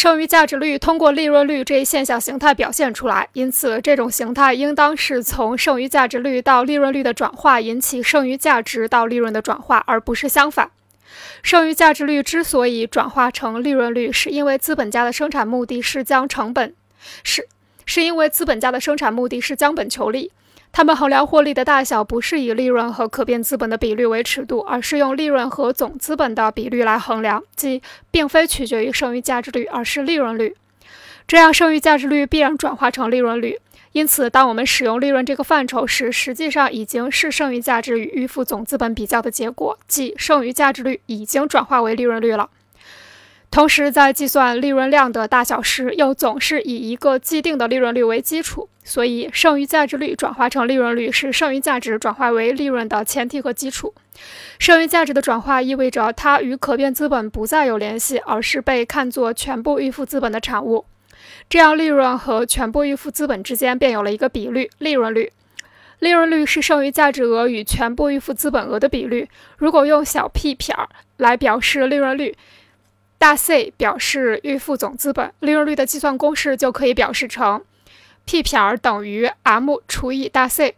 剩余价值率通过利润率这一现象形态表现出来，因此这种形态应当是从剩余价值率到利润率的转化引起剩余价值到利润的转化，而不是相反。剩余价值率之所以转化成利润率，是因为资本家的生产目的是将成本是是因为资本家的生产目的是将本求利。他们衡量获利的大小，不是以利润和可变资本的比率为尺度，而是用利润和总资本的比率来衡量，即并非取决于剩余价值率，而是利润率。这样，剩余价值率必然转化成利润率。因此，当我们使用利润这个范畴时，实际上已经是剩余价值与预付总资本比较的结果，即剩余价值率已经转化为利润率了。同时，在计算利润量的大小时，又总是以一个既定的利润率为基础，所以剩余价值率转化成利润率是剩余价值转化为利润的前提和基础。剩余价值的转化意味着它与可变资本不再有联系，而是被看作全部预付资本的产物。这样，利润和全部预付资本之间便有了一个比率——利润率。利润率是剩余价值额与全部预付资本额的比率。如果用小 p 撇儿来表示利润率，大 C 表示预付总资本，利润率的计算公式就可以表示成 P 撇等于 M 除以大 C，P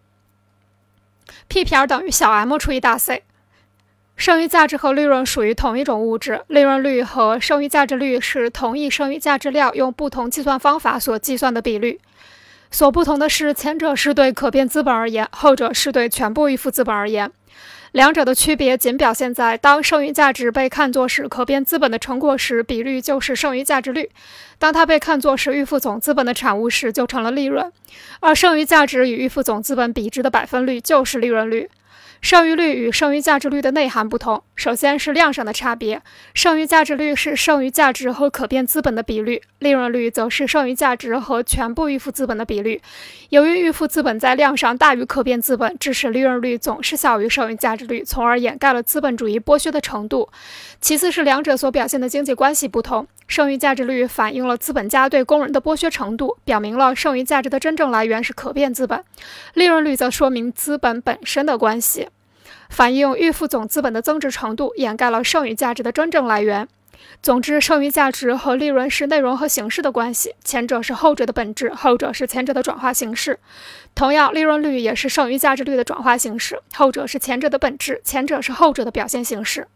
撇等于小 m 除以大 C。剩余价值和利润属于同一种物质，利润率和剩余价值率是同一剩余价值量用不同计算方法所计算的比率。所不同的是，前者是对可变资本而言，后者是对全部预付资本而言。两者的区别仅表现在，当剩余价值被看作是可变资本的成果时，比率就是剩余价值率；当它被看作是预付总资本的产物时，就成了利润。而剩余价值与预付总资本比值的百分率就是利润率。剩余率与剩余价值率的内涵不同。首先是量上的差别，剩余价值率是剩余价值和可变资本的比率，利润率则是剩余价值和全部预付资本的比率。由于预付资本在量上大于可变资本，致使利润率总是小于剩余价值率，从而掩盖了资本主义剥削的程度。其次是两者所表现的经济关系不同，剩余价值率反映了资本家对工人的剥削程度，表明了剩余价值的真正来源是可变资本；利润率则说明资本本身的关系。反映预付总资本的增值程度，掩盖了剩余价值的真正来源。总之，剩余价值和利润是内容和形式的关系，前者是后者的本质，后者是前者的转化形式。同样，利润率也是剩余价值率的转化形式，后者是前者的本质，前者是后者的表现形式。